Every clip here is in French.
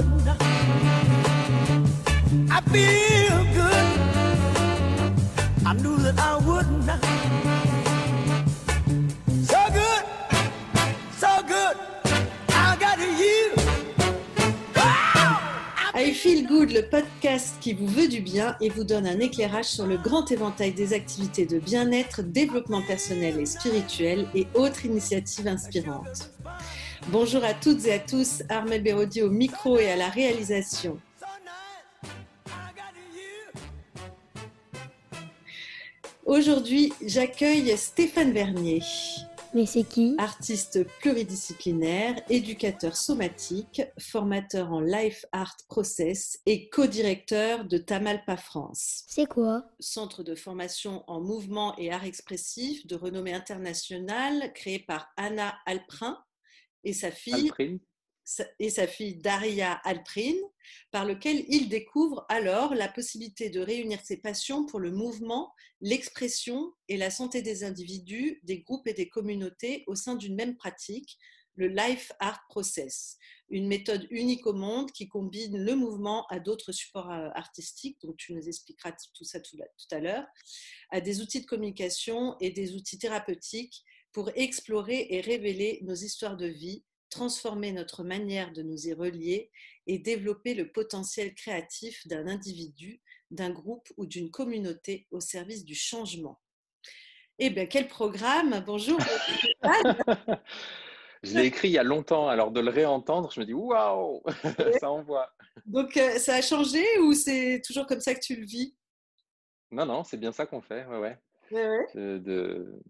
you. I Feel Good, le podcast qui vous veut du bien et vous donne un éclairage sur le grand éventail des activités de bien-être, développement personnel et spirituel et autres initiatives inspirantes. Bonjour à toutes et à tous, Armel Bérodi au micro et à la réalisation. Aujourd'hui, j'accueille Stéphane Vernier. Mais c'est qui? Artiste pluridisciplinaire, éducateur somatique, formateur en Life Art Process et co-directeur de Tamalpa France. C'est quoi? Centre de formation en mouvement et art expressif de renommée internationale créé par Anna Alprin et sa fille Alprine. et sa fille Daria Alprin, par lequel il découvre alors la possibilité de réunir ses passions pour le mouvement, l'expression et la santé des individus, des groupes et des communautés au sein d'une même pratique, le Life Art Process, une méthode unique au monde qui combine le mouvement à d'autres supports euh, artistiques, donc tu nous expliqueras tout ça tout à l'heure, à des outils de communication et des outils thérapeutiques pour explorer et révéler nos histoires de vie transformer notre manière de nous y relier et développer le potentiel créatif d'un individu, d'un groupe ou d'une communauté au service du changement. Eh bien, quel programme Bonjour Je l'ai écrit il y a longtemps, alors de le réentendre, je me dis waouh, ça envoie. Donc, euh, ça a changé ou c'est toujours comme ça que tu le vis? Non, non, c'est bien ça qu'on fait, ouais, ouais. Ouais, ouais. De, de-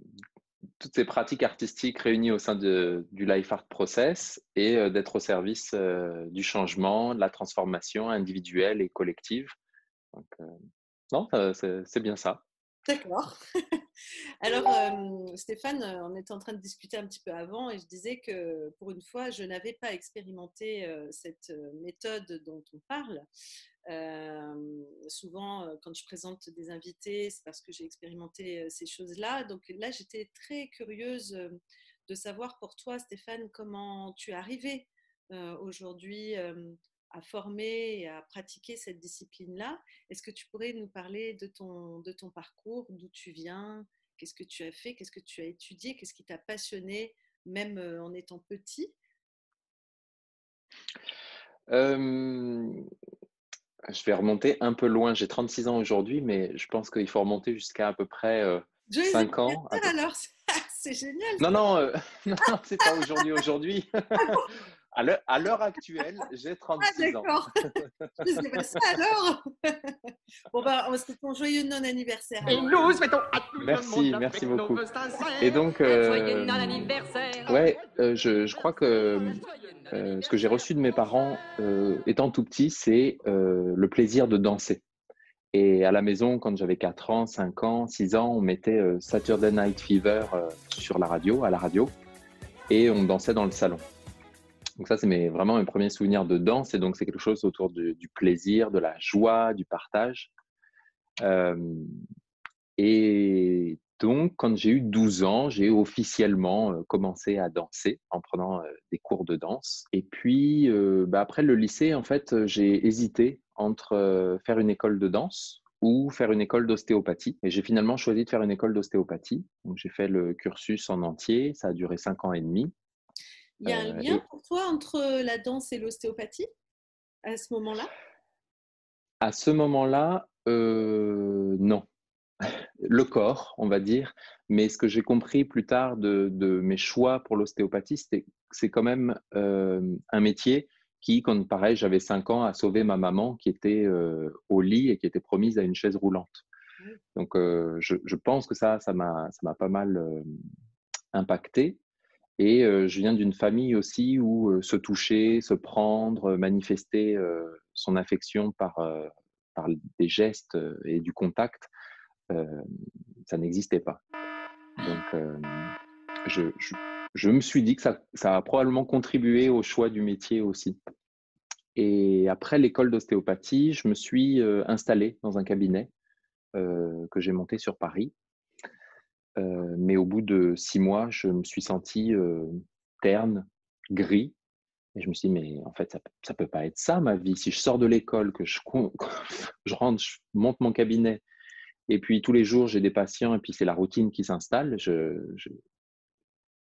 toutes ces pratiques artistiques réunies au sein du Life Art Process et euh, d'être au service euh, du changement, de la transformation individuelle et collective. Euh, non, c'est bien ça. D'accord. Alors, euh, Stéphane, euh, on était en train de discuter un petit peu avant et je disais que pour une fois, je n'avais pas expérimenté euh, cette méthode dont on parle. Souvent, quand je présente des invités, c'est parce que j'ai expérimenté ces choses-là. Donc là, j'étais très curieuse de savoir pour toi, Stéphane, comment tu es arrivé aujourd'hui à former et à pratiquer cette discipline-là. Est-ce que tu pourrais nous parler de ton, de ton parcours, d'où tu viens, qu'est-ce que tu as fait, qu'est-ce que tu as étudié, qu'est-ce qui t'a passionné, même euh, en étant petit? Euh, je vais remonter un peu loin. J'ai 36 ans aujourd'hui, mais je pense qu'il faut remonter jusqu'à à peu près euh, Joyeux 5 ans. peu- alors, c'est génial. Non, non, euh, non, non, c'est pas aujourd'hui, aujourd'hui. À l'heure- À l'heure actuelle, j'ai Ah, 36 ans. d'accord. Ça alors. bon, bah, c'est ton joyeux non-anniversaire. Et nous souhaitons à tout Merci, le monde merci nos beaucoup. Et donc, euh, joyeux non-anniversaire. ouais, euh, je, je crois que euh, ce que j'ai reçu de mes parents euh, étant tout petit, c'est euh, le plaisir de danser. Et à la maison, quand j'avais 4 ans, 5 ans, 6 ans, on mettait euh, Saturday Night Fever euh, sur la radio, à la radio, et on dansait dans le salon. Donc ça, c'est vraiment mes premiers souvenirs de danse, et donc c'est quelque chose autour du, plaisir, de la joie, du partage. Euh, et donc, quand j'ai eu 12 ans, j'ai officiellement euh, commencé à danser en prenant euh, des cours de danse. Et puis, bah, après le lycée, en fait, j'ai hésité entre faire une école de danse ou faire une école d'ostéopathie. Et j'ai finalement choisi de faire une école d'ostéopathie. Donc, j'ai fait le cursus en entier. Ça a duré 5 ans et demi. Il y a un Euh, lien et- pour toi entre la danse et l'ostéopathie à ce moment-là? À ce moment-là, euh, non. Le corps, on va dire. Mais ce que j'ai compris plus tard de, de mes choix pour l'ostéopathie, c'est quand même euh, un métier qui, quand pareil, j'avais 5 ans, a sauvé ma maman qui était euh, au lit et qui était promise à une chaise roulante. Donc, euh, je, je pense que ça, ça m'a ça m'a pas mal euh, impacté. Et euh, je viens d'une famille aussi où euh, se toucher, se prendre, manifester euh, son affection par, des gestes et du contact, ça n'existait pas. Donc, je, me suis dit que ça, a probablement contribué au choix du métier aussi. Et après l'école d'ostéopathie, je me suis installé dans un cabinet que j'ai monté sur Paris. Euh, mais au bout de six mois, je me suis senti euh, terne, gris. Et je me suis dit, mais en fait, ça ne peut pas être ça ma vie. Si je sors de l'école, que je, rentre, je monte mon cabinet, et puis tous les jours, j'ai des patients, et puis c'est la routine qui s'installe,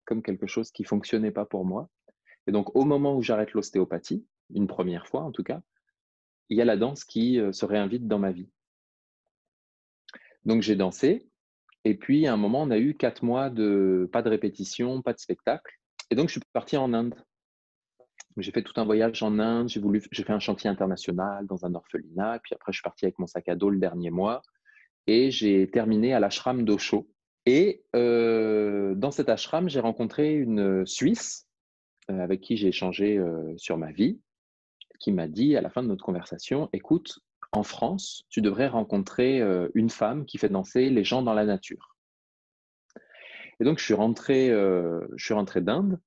comme quelque chose qui ne fonctionnait pas pour moi. Et donc, au moment où j'arrête l'ostéopathie, une première fois en tout cas, il y a la danse qui euh, se réinvite dans ma vie. Donc, j'ai dansé, et puis à un moment, on a eu quatre mois de pas de répétition, pas de spectacle. Et donc, je suis parti en Inde. J'ai fait tout un voyage en Inde, j'ai voulu, j'ai fait un chantier international dans un orphelinat, puis après je suis parti avec mon sac à dos le dernier mois et j'ai terminé à l'ashram d'Osho. Et euh, dans cet ashram, j'ai rencontré une Suisse euh, avec qui j'ai échangé euh, sur ma vie, qui m'a dit à la fin de notre conversation, écoute, en France, tu devrais rencontrer une femme qui fait danser les gens dans la nature. Et donc, je suis rentré, je suis rentré d'Inde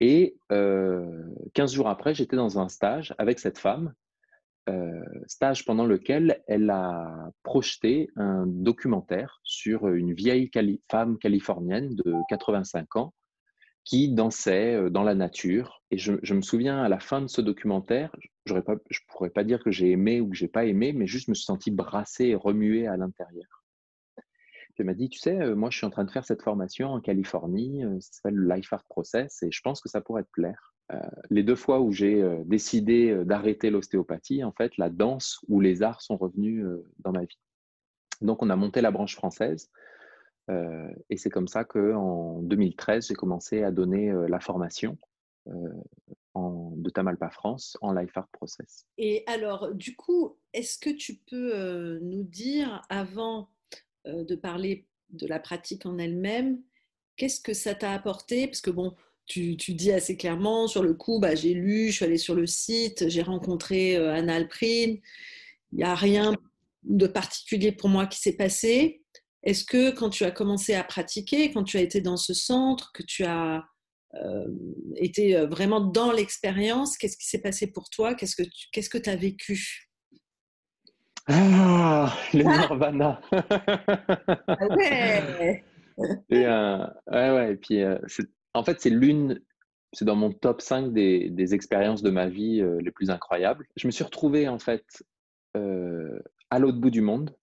et 15 jours après, j'étais dans un stage avec cette femme, stage pendant lequel elle a projeté un documentaire sur une vieille femme californienne de 85 ans qui dansait dans la nature. Et je, me souviens à la fin de ce documentaire, je ne pourrais pas dire que j'ai aimé ou que j'ai pas aimé, mais juste me suis senti brassé et remué à l'intérieur. Elle m'a dit, tu sais, euh, moi je suis en train de faire cette formation en Californie, euh, ça s'appelle le Life Art Process, et je pense que ça pourrait te plaire. Euh, les deux fois où j'ai décidé d'arrêter l'ostéopathie, en fait, la danse ou les arts sont revenus dans ma vie. Donc on a monté la branche française, et c'est comme ça qu'en 2013, j'ai commencé à donner la formation en, de Tamalpa France en Life Art Process. Et alors, du coup, est-ce que tu peux nous dire, avant euh, de parler de la pratique en elle-même. Qu'est-ce que ça t'a apporté? Parce que bon, tu, dis assez clairement, sur le coup, bah, j'ai lu, je suis allée sur le site, j'ai rencontré euh, Anna Alprine. Il n'y a rien de particulier pour moi qui s'est passé. Est-ce que quand tu as commencé à pratiquer, quand tu as été dans ce centre, que tu as euh, été vraiment dans l'expérience, qu'est-ce qui s'est passé pour toi? Qu'est-ce que tu as vécu? Ah, le ah. Nirvana. ah ouais. Et, euh, ouais, ouais. Et puis, euh, en fait, c'est l'une, c'est dans mon top 5 des, des expériences de ma vie euh, les plus incroyables. Je me suis retrouvé, en fait, à l'autre bout du monde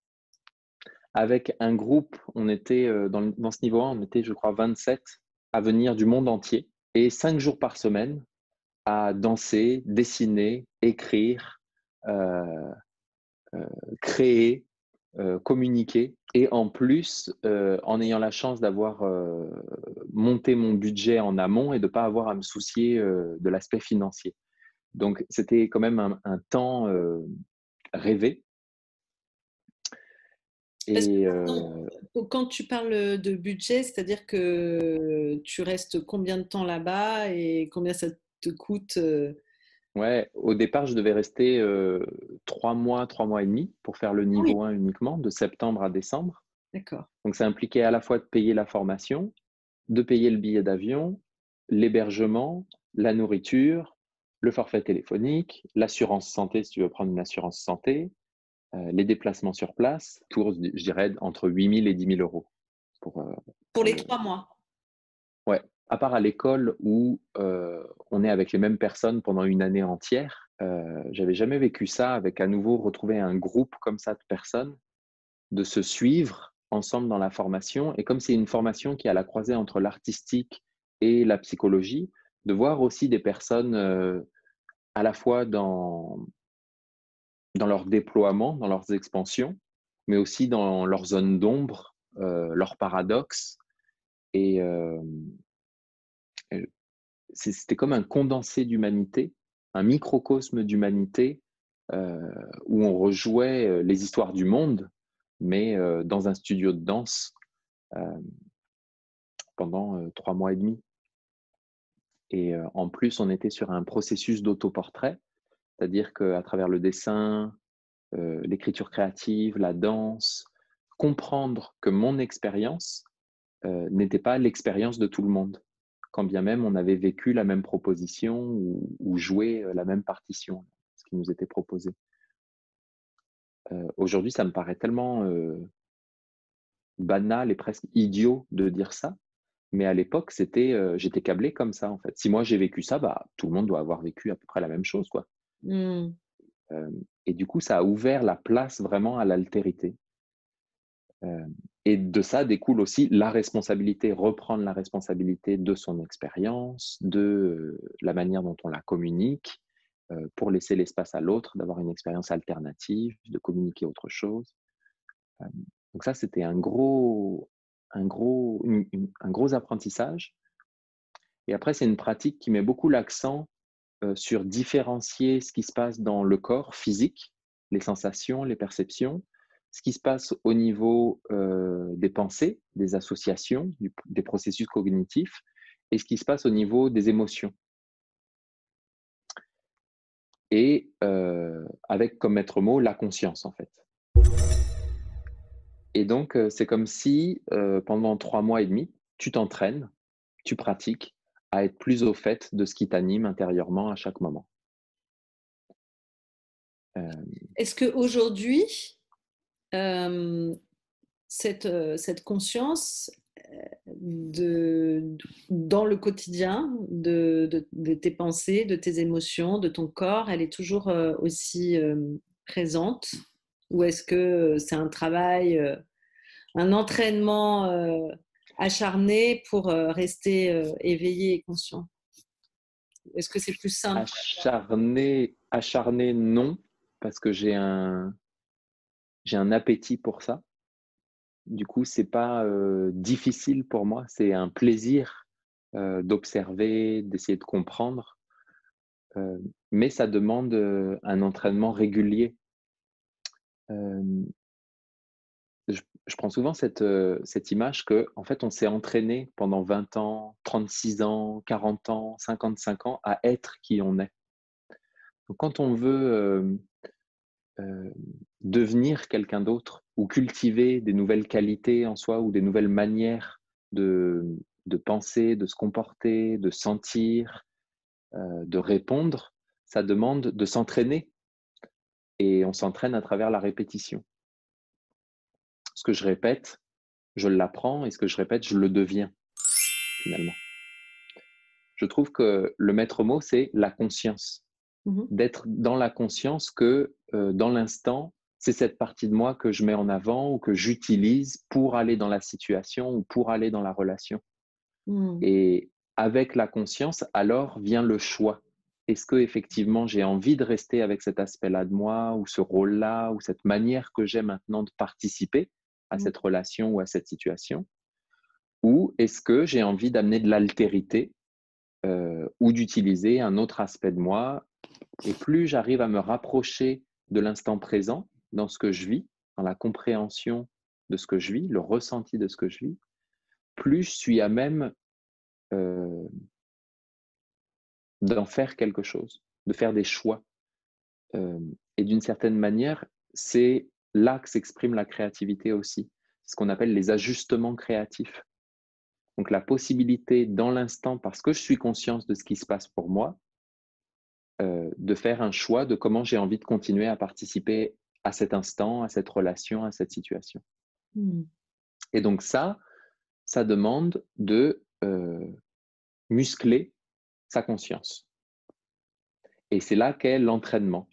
avec un groupe. On était dans, dans ce niveau 1, on était, je crois, 27 à venir du monde entier et 5 jours par semaine à danser, dessiner, écrire. Euh, créer, euh, communiquer. Et en plus, euh, en ayant la chance d'avoir monté mon budget en amont et de ne pas avoir à me soucier de l'aspect financier. Donc, c'était quand même un, temps rêvé. Et quand tu parles de budget, c'est-à-dire que tu restes combien de temps là-bas et combien ça te coûte Ouais, au départ, je devais rester euh, trois mois, trois mois et demi pour faire le niveau 1 uniquement, de septembre à décembre. D'accord. Donc, ça impliquait à la fois de payer la formation, de payer le billet d'avion, l'hébergement, la nourriture, le forfait téléphonique, l'assurance santé, si tu veux prendre une assurance santé, euh, les déplacements sur place, tour, je dirais, entre 8 000 et 10 000 euros. Pour, euh, pour les trois mois Ouais, à part à l'école où euh, on est avec les mêmes personnes pendant une année entière, j'avais jamais vécu ça avec à nouveau retrouver un groupe comme ça de personnes, de se suivre ensemble dans la formation. Et comme c'est une formation qui est à la croisée entre l'artistique et la psychologie, de voir aussi des personnes euh, à la fois dans, dans leur déploiement, dans leurs expansions, mais aussi dans leur zone d'ombre, euh, leurs paradoxes. Et, c'était comme un condensé d'humanité, un microcosme d'humanité euh, où on rejouait euh, les histoires du monde, mais euh, dans un studio de danse pendant trois mois et demi. Et en plus, on était sur un processus d'autoportrait, c'est-à-dire qu'à travers le dessin, l'écriture créative, la danse, comprendre que mon expérience n'était pas l'expérience de tout le monde quand bien même on avait vécu la même proposition ou, joué euh, la même partition, ce qui nous était proposé. Euh, aujourd'hui, ça me paraît tellement euh, banal et presque idiot de dire ça, Mais à l'époque, c'était, euh, j'étais câblé comme ça, en fait. Si moi j'ai vécu ça, bah, tout le monde doit avoir vécu à peu près la même chose, quoi. Euh, et du coup, ça a ouvert la place vraiment à l'altérité. Et de ça découle aussi la responsabilité, reprendre la responsabilité de son expérience, de la manière dont on la communique, pour laisser l'espace à l'autre, d'avoir une expérience alternative, de communiquer autre chose. Donc ça, c'était un gros, un, gros, un gros apprentissage. Et après, c'est une pratique qui met beaucoup l'accent sur différencier ce qui se passe dans le corps physique, les sensations, les perceptions, ce qui se passe au niveau euh, des pensées, des associations, des processus cognitifs, et ce qui se passe au niveau des émotions. Et euh, avec comme maître mot la conscience, en fait. Et donc, euh, c'est comme si euh, pendant trois mois et demi, tu t'entraînes, tu pratiques à être plus au fait de ce qui t'anime intérieurement à chaque moment. Euh, Est-ce qu'aujourd'hui, euh, cette, euh, cette conscience euh, dans le quotidien de, tes pensées, de tes émotions, de ton corps, elle est toujours aussi présente? Ou est-ce que c'est un travail, un entraînement acharné pour euh, rester euh, éveillé et conscient Est-ce que c'est plus simple? Acharné, acharné, non, parce que j'ai un, appétit pour ça. Du coup, c'est pas euh, difficile pour moi, c'est un plaisir d'observer, d'essayer de comprendre. Mais ça demande un entraînement régulier. Je, prends souvent cette, euh, cette image que, en fait, on s'est entraîné pendant 20 ans, 36 ans, 40 ans, 55 ans à être qui on est. Quand on veut euh, euh, devenir quelqu'un d'autre ou cultiver des nouvelles qualités en soi ou des nouvelles manières de, de penser, de se comporter, de sentir, de répondre, ça demande de s'entraîner. Et on s'entraîne à travers la répétition. Ce que je répète, je l'apprends et ce que je répète, je le deviens finalement. Je trouve que le maître mot, c'est la conscience. Mhm. D'être dans la conscience que euh, dans l'instant, c'est cette partie de moi que je mets en avant ou que j'utilise pour aller dans la situation ou pour aller dans la relation. Hmm. Et avec la conscience, alors vient le choix. Est-ce que effectivement j'ai envie de rester avec cet aspect-là de moi ou ce rôle-là ou cette manière que j'ai maintenant de participer? À Mm. cette relation ou à cette situation? Ou est-ce que j'ai envie d'amener de l'altérité euh, ou d'utiliser un autre aspect de moi Et plus j'arrive à me rapprocher de l'instant présent dans ce que je vis, dans la compréhension de ce que je vis, le ressenti de ce que je vis, plus je suis à même euh, d'en faire quelque chose, de faire des choix. Euh, et d'une certaine manière, c'est là que s'exprime la créativité aussi, ce qu'on appelle les ajustements créatifs. Donc la possibilité dans l'instant, parce que je suis conscience de ce qui se passe pour moi, euh, de faire un choix de comment j'ai envie de continuer à participer à cet instant, à cette relation, à cette situation. Hmm. Et donc ça, ça demande de euh, muscler sa conscience. Et c'est là qu'est l'entraînement.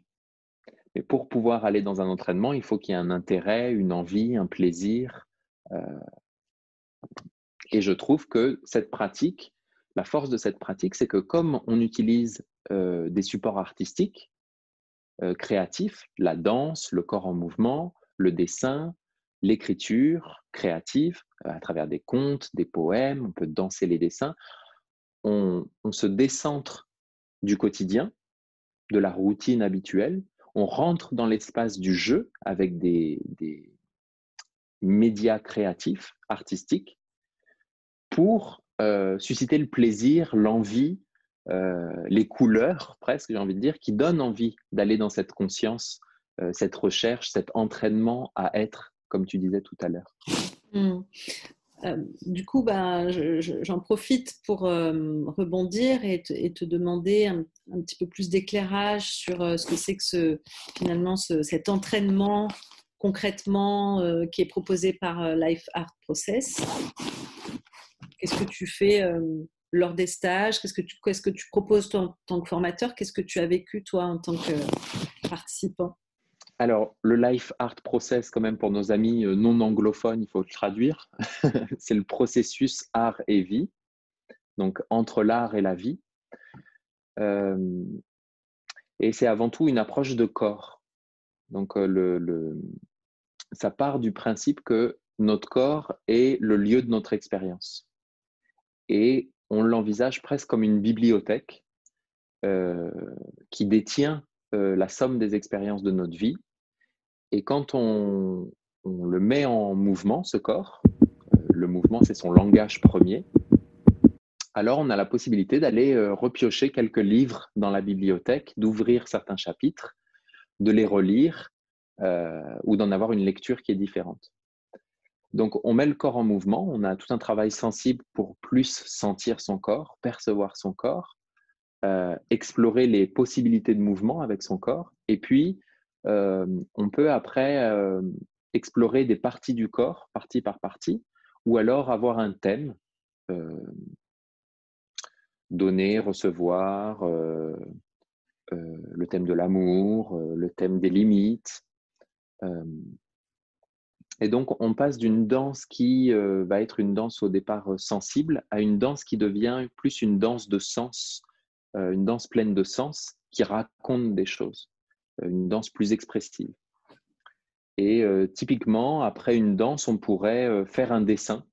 Mais pour pouvoir aller dans un entraînement, il faut qu'il y ait un intérêt, une envie, un plaisir. euh, et je trouve que cette pratique, la force de cette pratique, c'est que comme on utilise euh, des supports artistiques, euh, créatifs, la danse, le corps en mouvement, le dessin, l'écriture créative, à travers des contes, des poèmes, on peut danser les dessins, on se décentre du quotidien, de la routine habituelle, on rentre dans l'espace du jeu avec des, médias créatifs, artistiques, pour euh, susciter le plaisir, l'envie, euh, les couleurs, presque, j'ai envie de dire, qui donnent envie d'aller dans cette conscience, euh, cette recherche, cet entraînement à être, comme tu disais tout à l'heure. Hmm. Euh, du coup, ben, je- je- j'en profite pour euh, rebondir et te, demander un, petit peu plus d'éclairage sur euh, ce que c'est que ce, finalement ce- cet entraînement concrètement qui est proposé par Life Art Process. qu'est-ce que tu fais lors des stages? Qu'est-ce que tu, qu'est-ce que tu proposes toi, en tant que formateur? Qu'est-ce que tu as vécu toi en tant que participant? Alors, le life art process, quand même, pour nos amis non anglophones, il faut le traduire. c'est le processus art et vie, donc entre l'art et la vie. et c'est avant tout une approche de corps. Donc, le, ça part du principe que notre corps est le lieu de notre expérience. Et on l'envisage presque comme une bibliothèque euh, qui détient euh, la somme des expériences de notre vie. Et quand on, le met en mouvement, ce corps, euh, le mouvement c'est son langage premier, alors on a la possibilité d'aller repiocher quelques livres dans la bibliothèque, d'ouvrir certains chapitres, de les relire ou d'en avoir une lecture qui est différente. Donc, on met le corps en mouvement, on a tout un travail sensible pour plus sentir son corps, percevoir son corps, euh, explorer les possibilités de mouvement avec son corps. Et puis, euh, on peut après euh, explorer des parties du corps, partie par partie, ou alors avoir un thème, donner, recevoir, le thème de l'amour, le thème des limites. Et donc, on passe d'une danse qui va être une danse au départ sensible à une danse qui devient plus une danse de sens, une danse pleine de sens qui raconte des choses, une danse plus expressive. Et typiquement, après une danse, on pourrait faire un dessin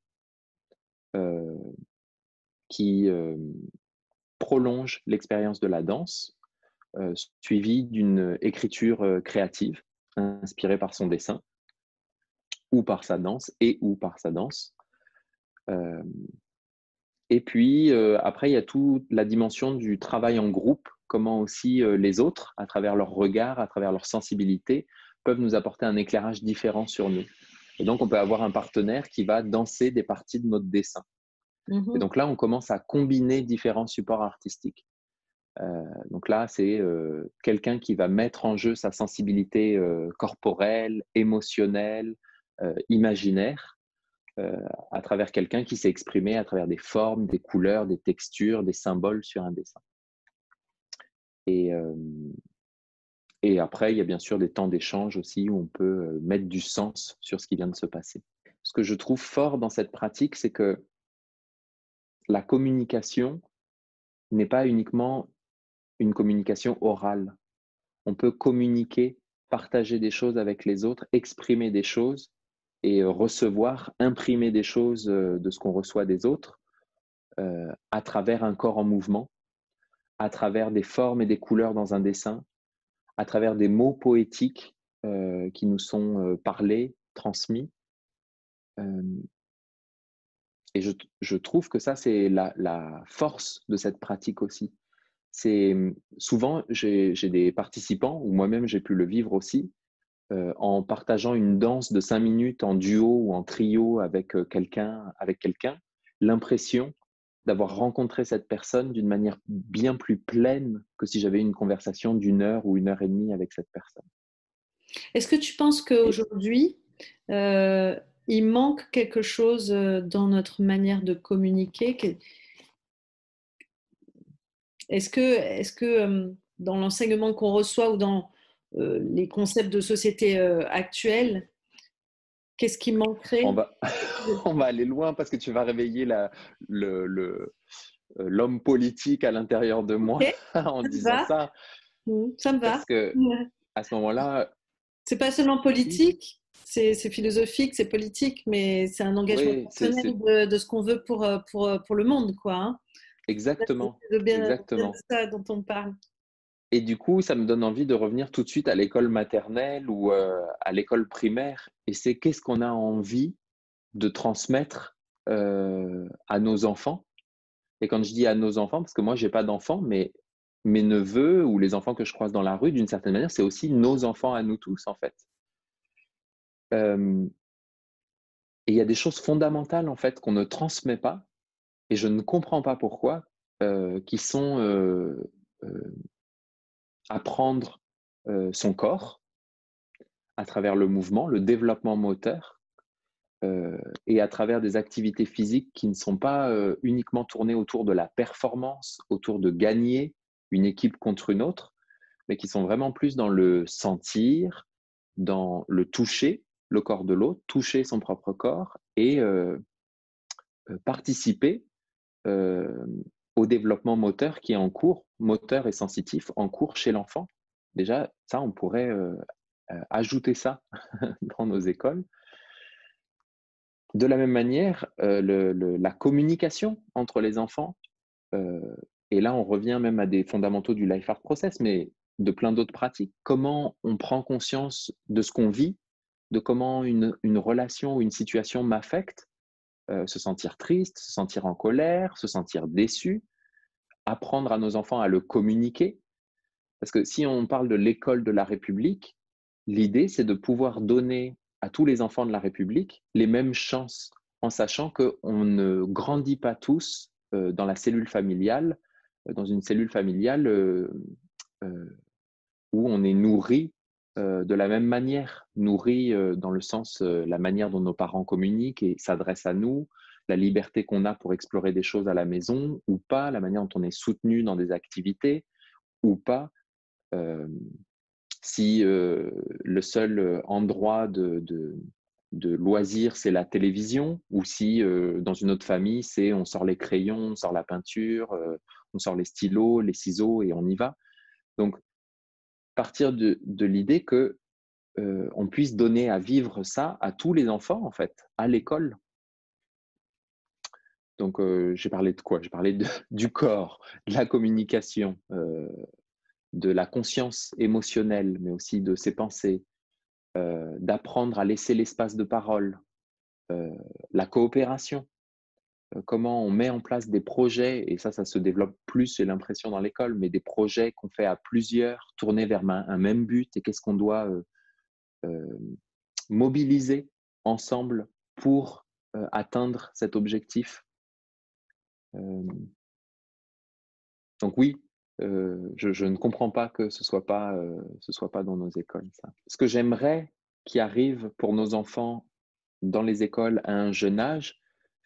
qui prolonge l'expérience de la danse, suivi d'une écriture créative inspirée par son dessin ou par sa danse et ou par sa danse. Euh, et puis, euh, après, il y a toute la dimension du travail en groupe, comment aussi euh, les autres, à travers leur regard, à travers leur sensibilité, peuvent nous apporter un éclairage différent sur nous. Et donc, on peut avoir un partenaire qui va danser des parties de notre dessin. Mmh et donc là, on commence à combiner différents supports artistiques. donc là, c'est quelqu'un qui va mettre en jeu sa sensibilité corporelle, émotionnelle, euh, imaginaire euh, à travers quelqu'un qui s'est exprimé à travers des formes, des couleurs, des textures, des symboles sur un dessin. Et, euh, et après, il y a bien sûr des temps d'échange aussi où on peut mettre du sens sur ce qui vient de se passer. Ce que je trouve fort dans cette pratique, c'est que la communication n'est pas uniquement une communication orale. On peut communiquer, partager des choses avec les autres, exprimer des choses et recevoir, imprimer des choses de ce qu'on reçoit des autres à travers un corps en mouvement, à travers des formes et des couleurs dans un dessin, à travers des mots poétiques qui nous sont parlés, transmis. et je, trouve que ça, c'est la, la, force de cette pratique aussi. C'est souvent, j'ai des participants, ou moi-même j'ai pu le vivre aussi, euh, en partageant une danse de cinq minutes en duo ou en trio avec euh, quelqu'un, avec quelqu'un, l'impression d'avoir rencontré cette personne d'une manière bien plus pleine que si j'avais une conversation d'une heure ou une heure et demie avec cette personne. Est-ce que tu penses qu'aujourd'hui, euh, il manque quelque chose dans notre manière de communiquer Est-ce que, est que dans l'enseignement qu'on reçoit ou dans les concepts de société euh, actuels, qu'est-ce qui manquerait on va, on va aller loin parce que tu vas réveiller le, euh, l'homme politique à l'intérieur de moi en disant ça. Mmh, ça me va. Parce que à ce moment-là. C'est pas seulement politique, c'est, philosophique, c'est politique, mais c'est un engagement personnel de, ce qu'on veut pour, pour, pour le monde, quoi. Hein. Exactement. C'est bien, Exactement. ça dont on parle. Et du coup, ça me donne envie de revenir tout de suite à l'école maternelle ou euh, à l'école primaire. Et c'est qu'est-ce qu'on a envie de transmettre euh, à nos enfants? Et quand je dis à nos enfants, parce que moi, je n'ai pas d'enfants, mais mes neveux ou les enfants que je croise dans la rue, d'une certaine manière, c'est aussi nos enfants à nous tous, en fait. Euh, et il y a des choses fondamentales, en fait, qu'on ne transmet pas, et je ne comprends pas pourquoi, qui sont apprendre son corps à travers le mouvement, le développement moteur, euh, et à travers des activités physiques qui ne sont pas euh, uniquement tournées autour de la performance, autour de gagner une équipe contre une autre, mais qui sont vraiment plus dans le sentir, dans le toucher le corps de l'autre, toucher son propre corps et euh, participer au développement moteur qui est en cours, moteur et sensitif, en cours chez l'enfant. Déjà, ça, on pourrait ajouter ça dans nos écoles de la même manière, euh, la communication entre les enfants, euh, et là on revient même à des fondamentaux du Life Art Process, mais de plein d'autres pratiques, comment on prend conscience de ce qu'on vit, de comment une, relation ou une situation m'affecte, euh, se sentir triste, se sentir en colère, se sentir déçu, apprendre à nos enfants à le communiquer. Parce que si on parle de l'école de la République, l'idée c'est de pouvoir donner à tous les enfants de la République les mêmes chances, en sachant qu'on ne grandit pas tous euh, dans la cellule familiale, euh, dans une cellule familiale où on est nourri de la même manière, nourri dans le sens la manière dont nos parents communiquent et s'adressent à nous, la liberté qu'on a pour explorer des choses à la maison ou pas, la manière dont on est soutenu dans des activités ou pas si euh, le seul euh, endroit de, de, de loisir, c'est la télévision, ou si euh, dans une autre famille, c'est on sort les crayons, on sort la peinture, on sort les stylos, les ciseaux et on y va. Donc, partir de, l'idée que on puisse donner à vivre ça à tous les enfants, en fait, à l'école. Donc, j'ai parlé de quoi? J'ai parlé du corps, de la communication, de la conscience émotionnelle, mais aussi de ses pensées, euh, d'apprendre à laisser l'espace de parole, euh, la coopération, euh, comment on met en place des projets, et ça, ça se développe plus, j'ai l'impression, dans l'école, mais des projets qu'on fait à plusieurs, tournés vers un, même but, et qu'est-ce qu'on doit mobiliser ensemble pour atteindre cet objectif. donc oui, euh, je, ne comprends pas que ce ne soit, pas, euh, soit pas dans nos écoles. Ça. Ce que j'aimerais qui arrive pour nos enfants dans les écoles à un jeune âge,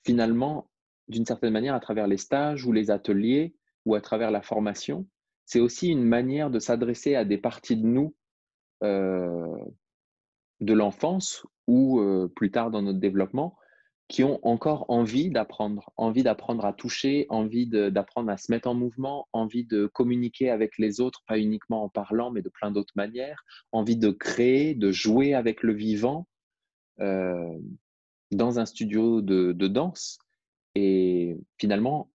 finalement, d'une certaine manière, à travers les stages ou les ateliers ou à travers la formation, c'est aussi une manière de s'adresser à des parties de nous euh, de l'enfance ou plus tard dans notre développement qui ont encore envie d'apprendre, envie d'apprendre à toucher, envie d'apprendre à se mettre en mouvement, envie de communiquer avec les autres, pas uniquement en parlant, mais de plein d'autres manières, envie de créer, de jouer avec le vivant euh, dans un studio de, danse. Et finalement,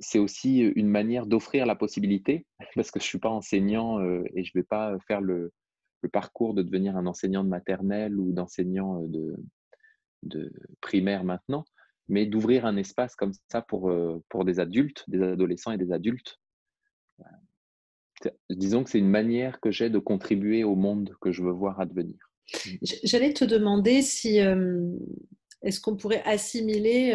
c'est aussi une manière d'offrir la possibilité, parce que je ne suis pas enseignant et je ne vais pas faire le, parcours de devenir un enseignant de maternelle ou d'enseignant de, primaire maintenant, mais d'ouvrir un espace comme ça pour, pour des adultes, des adolescents et des adultes. Disons que c'est une manière que j'ai de contribuer au monde que je veux voir advenir. J'allais te demander si est-ce qu'on pourrait assimiler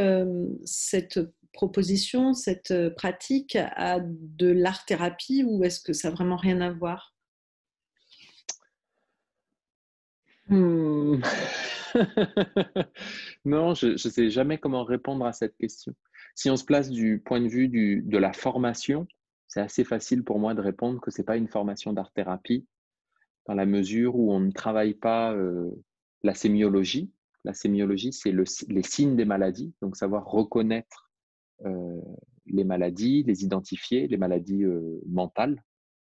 cette proposition, cette pratique à de l'art-thérapie ou est-ce que ça n'a vraiment rien à voir? Hmm. non, je ne sais jamais comment répondre à cette question. Si on se place du point de vue de la formation, c'est assez facile pour moi de répondre que ce n'est pas une formation d'art-thérapie, dans la mesure où on ne travaille pas euh, la sémiologie. La sémiologie, c'est le, les signes des maladies, donc savoir reconnaître euh, les maladies, les identifier, les maladies euh, mentales,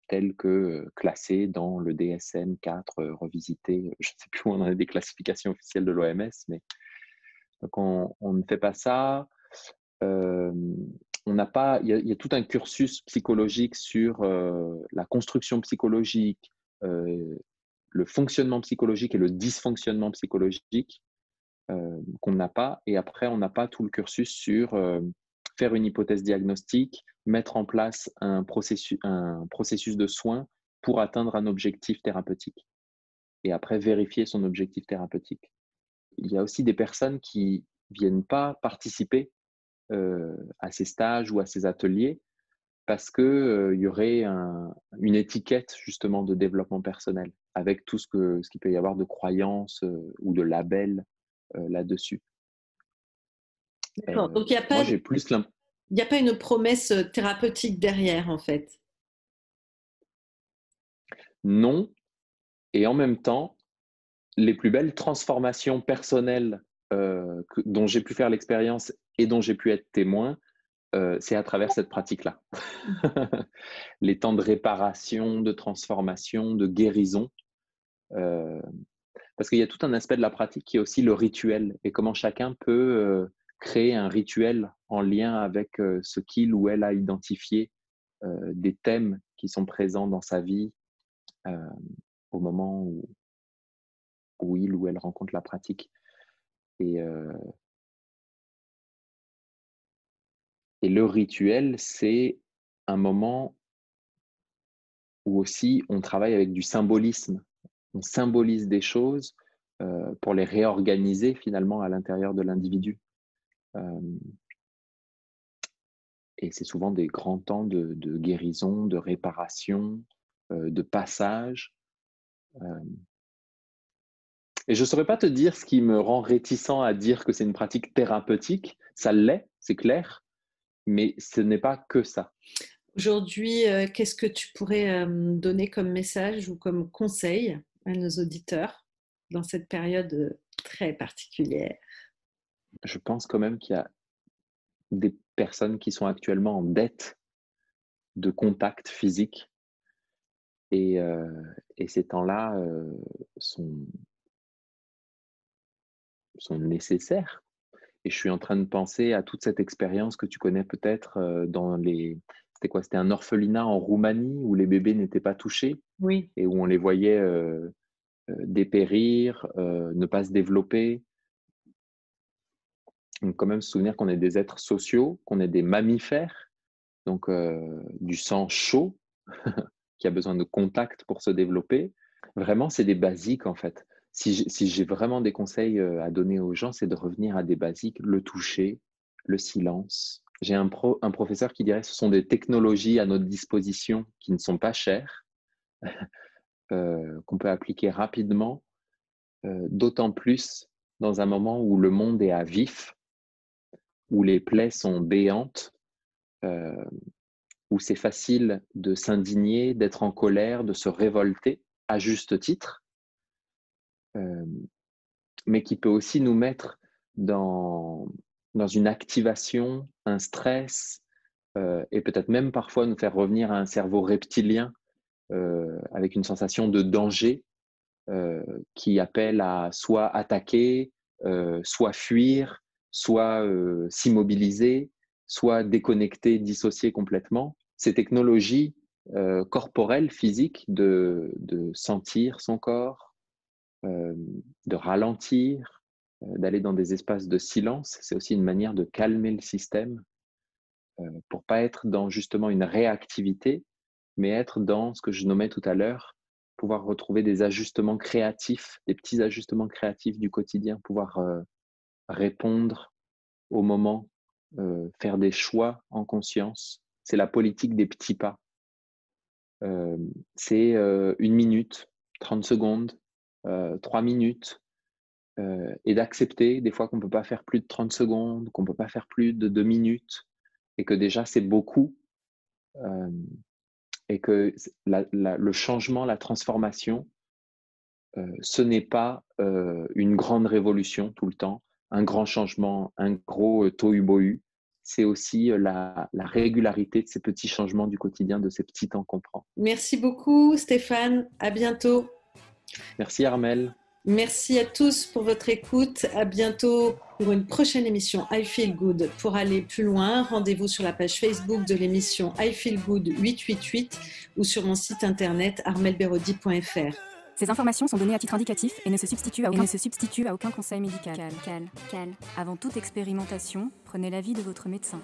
telles que euh, classées dans le DSM-4 euh, revisité. Je ne sais plus où on en est des classifications officielles de l'OMS, mais donc on, ne fait pas ça. On n'a pas, il y, a, tout un cursus psychologique sur la construction psychologique, le fonctionnement psychologique et le dysfonctionnement psychologique qu'on n'a pas. Et après, on n'a pas tout le cursus sur faire une hypothèse diagnostique, mettre en place un processus, un processus de soins pour atteindre un objectif thérapeutique. Et après, vérifier son objectif thérapeutique. Il y a aussi des personnes qui viennent pas participer euh, à ces stages ou à ces ateliers parce qu'il euh, y aurait une étiquette justement de développement personnel avec tout ce qu'il ce qu'il peut y avoir de croyances euh, ou de labels là-dessus. Donc il n'y a pas. j'ai plus Il n'y a pas une promesse thérapeutique derrière, en fait? Non. Et en même temps, les plus belles transformations personnelles dont j'ai pu faire l'expérience et dont j'ai pu être témoin, c'est à travers cette pratique-là. les temps de réparation, de transformation, de guérison. Parce qu'il y a tout un aspect de la pratique qui est aussi le rituel et comment chacun peut créer un rituel en lien avec ce qu'il ou elle a identifié, des thèmes qui sont présents dans sa vie au moment où, il ou elle rencontre la pratique. Et le rituel, c'est un moment où aussi on travaille avec du symbolisme. On symbolise des choses pour les réorganiser finalement à l'intérieur de l'individu. et c'est souvent des grands temps de, guérison, de réparation, de passage. Et je ne saurais pas te dire ce qui me rend réticent à dire que c'est une pratique thérapeutique. Ça l'est, c'est clair, mais ce n'est pas que ça. Aujourd'hui, qu'est-ce que tu pourrais donner comme message ou comme conseil à nos auditeurs dans cette période très particulière je pense quand même qu'il y a des personnes qui sont actuellement en dette de contact physique. Et, euh, ces temps-là euh, sont, sont nécessaires. Et je suis en train de penser à toute cette expérience que tu connais peut-être euh, dans les. C'était quoi? C'était un orphelinat en Roumanie où les bébés n'étaient pas touchés. Oui. Et où on les voyait dépérir, ne pas se développer. Donc, quand même se souvenir qu'on est des êtres sociaux, qu'on est des mammifères, donc euh, du sang chaud, qui a besoin de contact pour se développer. Vraiment, c'est des basiques en fait. Si j'ai vraiment des conseils euh, à donner aux gens, c'est de revenir à des basiques, le toucher, le silence. J'ai un, un professeur qui dirait que ce sont des technologies à notre disposition qui ne sont pas chères, euh, qu'on peut appliquer rapidement, d'autant plus dans un moment où le monde est à vif, où les plaies sont béantes, euh, où c'est facile de s'indigner, d'être en colère, de se révolter à juste titre, euh, mais qui peut aussi nous mettre dans, dans une activation, un stress, euh, et peut-être même parfois nous faire revenir à un cerveau reptilien avec une sensation de danger qui appelle à soit attaquer, soit fuir, soit euh, s'immobiliser, soit déconnecter, dissocier complètement. Ces technologies euh, corporelles, physiques, de, sentir son corps, euh, de ralentir, d'aller dans des espaces de silence, c'est aussi une manière de calmer le système pour pas être dans justement une réactivité, mais être dans ce que je nommais tout à l'heure, pouvoir retrouver des ajustements créatifs, des petits ajustements créatifs du quotidien, pouvoir répondre au moment, euh, faire des choix en conscience. C'est la politique des petits pas. Euh, c'est euh, une minute, 30 secondes, trois minutes, et d'accepter des fois qu'on ne peut pas faire plus de 30 secondes, qu'on ne peut pas faire plus de deux minutes, et que déjà c'est beaucoup, et que le changement, la transformation, ce n'est pas une grande révolution tout le temps, un grand changement, un gros euh, tohu-bohu. C'est aussi euh, la, régularité de ces petits changements du quotidien, de ces petits temps qu'on prend. Merci beaucoup Stéphane, à bientôt. Merci Armel. Merci à tous pour votre écoute. À bientôt pour une prochaine émission I Feel Good. Pour aller plus loin, rendez-vous sur la page Facebook de l'émission I Feel Good 888 ou sur mon site internet armelberodi.fr. Ces informations sont données à titre indicatif et ne se substituent à aucun, se substituent à aucun conseil médical. Cal, cal, cal. Avant toute expérimentation, prenez l'avis de votre médecin.